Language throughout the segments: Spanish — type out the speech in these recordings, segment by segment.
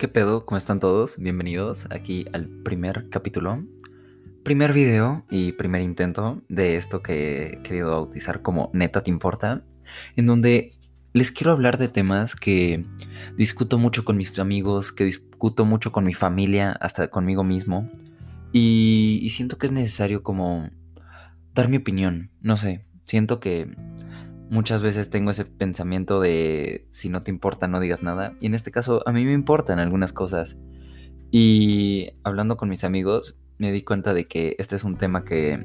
¿Qué pedo? ¿Cómo están todos? Bienvenidos aquí al primer capítulo, primer video y primer intento de esto que he querido bautizar como Neta Te Importa, en donde les quiero hablar de temas que discuto mucho con mis amigos, que discuto mucho con mi familia, hasta conmigo mismo, y, y siento que es necesario como dar mi opinión, no sé, siento que Muchas veces tengo ese pensamiento de si no te importa no digas nada. Y en este caso a mí me importan algunas cosas. Y hablando con mis amigos me di cuenta de que este es un tema que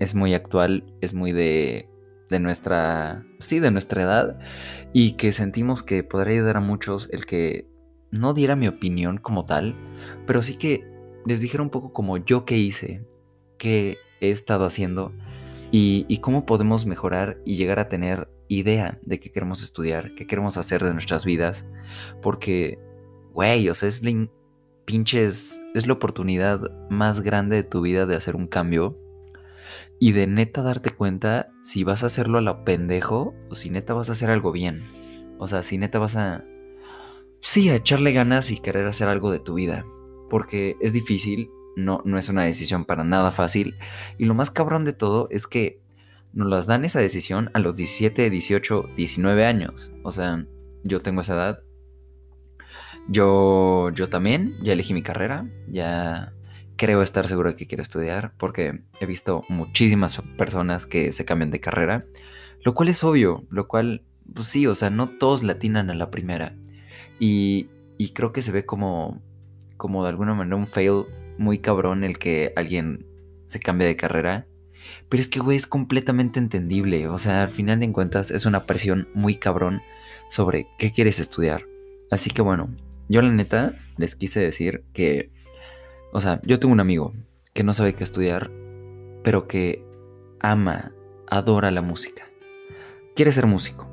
es muy actual, es muy de, de nuestra, sí, de nuestra edad. Y que sentimos que podría ayudar a muchos el que no diera mi opinión como tal, pero sí que les dijera un poco como yo qué hice, qué he estado haciendo y, cómo podemos mejorar y llegar a tener idea de qué queremos estudiar, qué queremos hacer de nuestras vidas, porque, güey, o sea, es la pinches, es la oportunidad más grande de tu vida de hacer un cambio y de neta darte cuenta si vas a hacerlo a lo pendejo o si neta vas a hacer algo bien. O sea, si neta vas a, sí, a echarle ganas y querer hacer algo de tu vida, porque es difícil no, no es una decisión para nada fácil. Y lo más cabrón de todo es que nos las dan esa decisión a los 17, 18, 19 años. O sea, yo tengo esa edad. Yo, yo también, ya elegí mi carrera, ya creo estar seguro de que quiero estudiar, porque he visto muchísimas personas que se cambian de carrera, lo cual es obvio, lo cual, pues sí, o sea, no todos latinan a la primera. Y, y creo que se ve como, como de alguna manera un fail muy cabrón el que alguien se cambie de carrera. Pero es que, güey, es completamente entendible. O sea, al final de cuentas es una presión muy cabrón sobre qué quieres estudiar. Así que bueno, yo la neta les quise decir que, o sea, yo tengo un amigo que no sabe qué estudiar, pero que ama, adora la música. Quiere ser músico,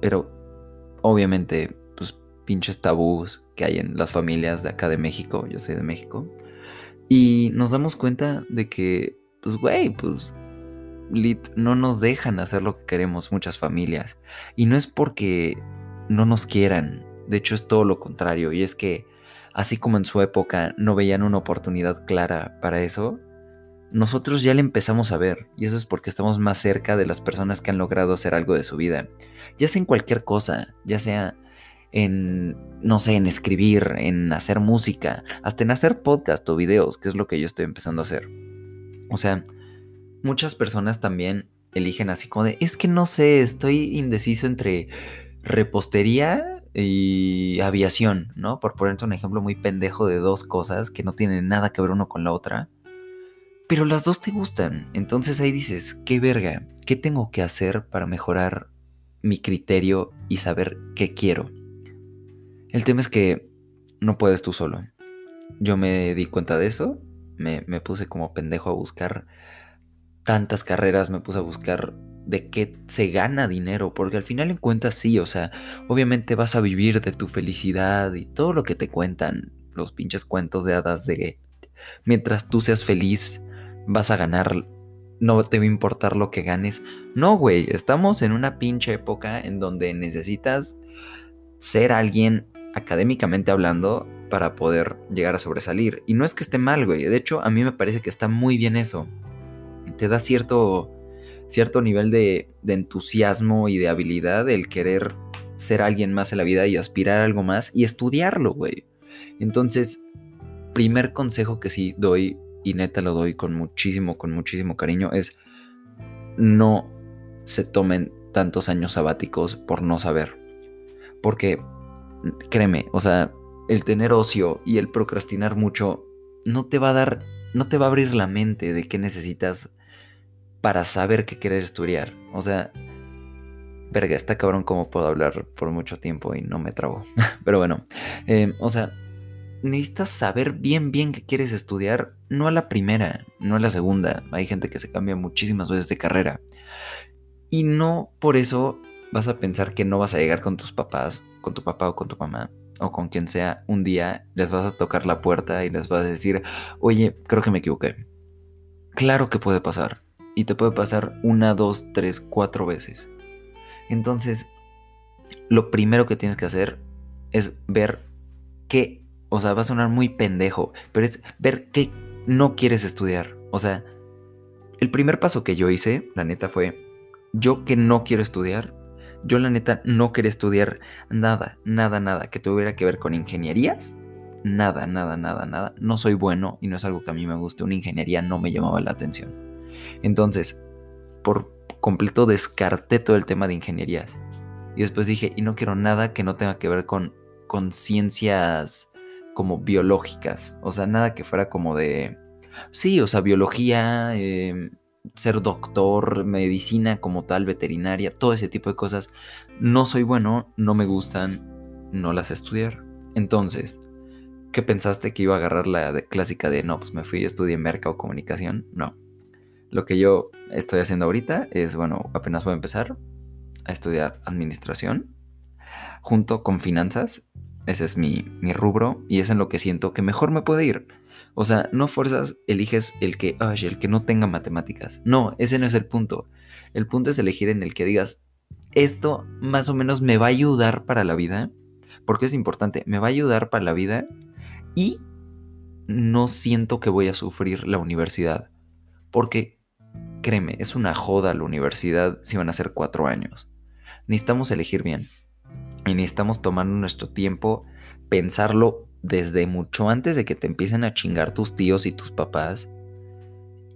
pero obviamente, pues pinches tabús que hay en las familias de acá de México, yo soy de México, y nos damos cuenta de que, pues, güey, pues, lit, no nos dejan hacer lo que queremos muchas familias. Y no es porque no nos quieran, de hecho es todo lo contrario. Y es que, así como en su época no veían una oportunidad clara para eso, nosotros ya le empezamos a ver. Y eso es porque estamos más cerca de las personas que han logrado hacer algo de su vida. Ya sea en cualquier cosa, ya sea en, no sé, en escribir, en hacer música, hasta en hacer podcast o videos, que es lo que yo estoy empezando a hacer. O sea, muchas personas también eligen así como de, es que no sé, estoy indeciso entre repostería y aviación, ¿no? Por ponerte un ejemplo muy pendejo de dos cosas que no tienen nada que ver uno con la otra. Pero las dos te gustan. Entonces ahí dices, qué verga, ¿qué tengo que hacer para mejorar mi criterio y saber qué quiero? El tema es que no puedes tú solo. Yo me di cuenta de eso, me, puse como pendejo a buscar tantas carreras, me puse a buscar de qué se gana dinero, porque al final en cuentas sí, o sea, obviamente vas a vivir de tu felicidad y todo lo que te cuentan, los pinches cuentos de hadas de mientras tú seas feliz vas a ganar, no te va a importar lo que ganes. No, güey, estamos en una pinche época en donde necesitas ser alguien académicamente hablando para poder llegar a sobresalir. Y no es que esté mal, güey. De hecho, a mí me parece que está muy bien eso. Te da cierto, cierto nivel de, de entusiasmo y de habilidad el querer ser alguien más en la vida y aspirar a algo más y estudiarlo, güey. Entonces, primer consejo que sí doy, y neta lo doy con muchísimo, con muchísimo cariño, es no se tomen tantos años sabáticos por no saber. Porque créeme, o sea, el tener ocio y el procrastinar mucho no te va a dar, no te va a abrir la mente de qué necesitas para saber qué querer estudiar. O sea, verga, está cabrón cómo puedo hablar por mucho tiempo y no me trago. Pero bueno, em, o sea, necesitas saber bien, bien qué quieres estudiar, no a la primera, no a la segunda. Hay gente que se cambia muchísimas veces de carrera. Y no por eso vas a pensar que no vas a llegar con tus papás con tu papá o con tu mamá o con quien sea, un día les vas a tocar la puerta y les vas a decir, oye, creo que me equivoqué. Claro que puede pasar. Y te puede pasar una, dos, tres, cuatro veces. Entonces, lo primero que tienes que hacer es ver qué, o sea, va a sonar muy pendejo, pero es ver qué no quieres estudiar. O sea, el primer paso que yo hice, la neta, fue yo que no quiero estudiar. Yo la neta no quería estudiar nada, nada, nada que tuviera que ver con ingenierías. Nada, nada, nada, nada. No soy bueno y no es algo que a mí me guste. Una ingeniería no me llamaba la atención. Entonces, por completo descarté todo el tema de ingenierías. Y después dije, y no quiero nada que no tenga que ver con, con ciencias como biológicas. O sea, nada que fuera como de... Sí, o sea, biología, em, ser doctor, medicina como tal, veterinaria, todo ese tipo de cosas. No soy bueno, no me gustan, no las estudiar. Entonces, ¿qué pensaste que iba a agarrar la clásica de no, pues me fui y estudié mercado o comunicación? No. Lo que yo estoy haciendo ahorita es, bueno, apenas voy a empezar a estudiar administración junto con finanzas. Ese es mi rubro y es en lo que siento que mejor me puede ir. O sea, no fuerzas, eliges el que, ay, el que no tenga matemáticas. No, ese no es el punto. El punto es elegir en el que digas, esto más o menos me va a ayudar para la vida. Porque es importante, me va a ayudar para la vida y no siento que voy a sufrir la universidad. Porque, créeme, es una joda la universidad si van a ser cuatro años. Necesitamos elegir bien. Y necesitamos tomar nuestro tiempo, pensarlo desde mucho antes de que te empiecen a chingar tus tíos y tus papás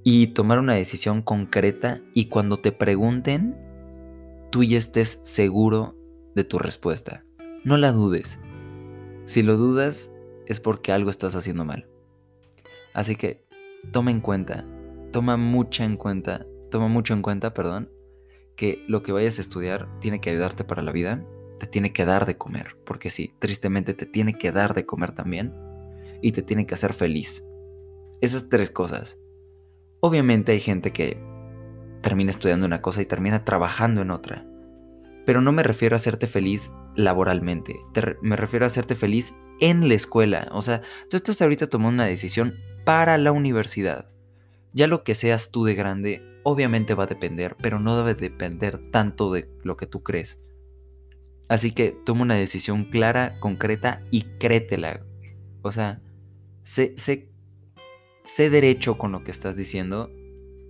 y tomar una decisión concreta y cuando te pregunten, tú ya estés seguro de tu respuesta. No la dudes. Si lo dudas es porque algo estás haciendo mal. Así que toma en cuenta, toma mucha en cuenta, toma mucho en cuenta, perdón, que lo que vayas a estudiar tiene que ayudarte para la vida te tiene que dar de comer, porque sí, tristemente te tiene que dar de comer también y te tiene que hacer feliz. Esas tres cosas. Obviamente hay gente que termina estudiando una cosa y termina trabajando en otra, pero no me refiero a hacerte feliz laboralmente, me refiero a hacerte feliz en la escuela, o sea, tú estás ahorita tomando una decisión para la universidad. Ya lo que seas tú de grande, obviamente va a depender, pero no debe depender tanto de lo que tú crees. Así que toma una decisión clara, concreta y créetela. O sea, sé, sé, derecho con lo que estás diciendo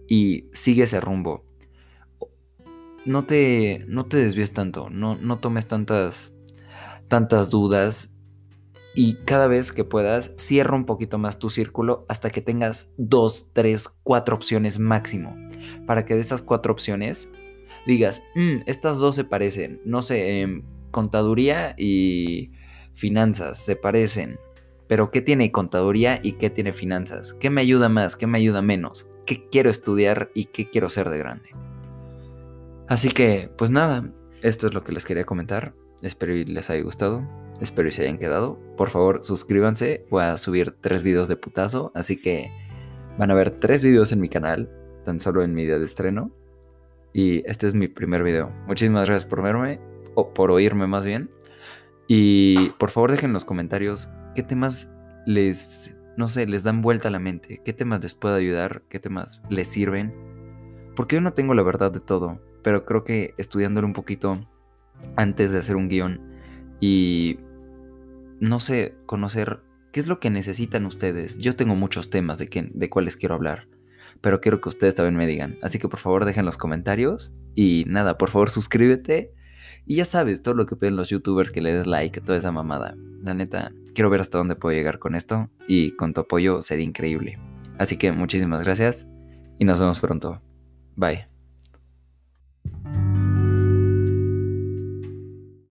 y sigue ese rumbo. No te, no te desvíes tanto, no, no tomes tantas, tantas dudas y cada vez que puedas, cierra un poquito más tu círculo hasta que tengas dos, tres, cuatro opciones máximo. Para que de esas cuatro opciones digas, mm, estas dos se parecen, no sé, em, contaduría y finanzas se parecen, pero ¿qué tiene contaduría y qué tiene finanzas? ¿Qué me ayuda más? ¿Qué me ayuda menos? ¿Qué quiero estudiar y qué quiero ser de grande? Así que, pues nada, esto es lo que les quería comentar. Espero y les haya gustado. Espero y se hayan quedado. Por favor, suscríbanse. Voy a subir tres videos de putazo. Así que van a ver tres videos en mi canal. Tan solo en mi día de estreno. Y este es mi primer video. Muchísimas gracias por verme, o por oírme más bien. Y por favor dejen en los comentarios qué temas les, no sé, les dan vuelta a la mente, qué temas les puede ayudar, qué temas les sirven. Porque yo no tengo la verdad de todo, pero creo que estudiándolo un poquito antes de hacer un guion y, no sé, conocer qué es lo que necesitan ustedes. Yo tengo muchos temas de, que, de cuáles quiero hablar pero quiero que ustedes también me digan. Así que por favor dejen los comentarios y nada, por favor suscríbete. Y ya sabes, todo lo que piden los youtubers que le des like, toda esa mamada. La neta, quiero ver hasta dónde puedo llegar con esto y con tu apoyo sería increíble. Así que muchísimas gracias y nos vemos pronto. Bye.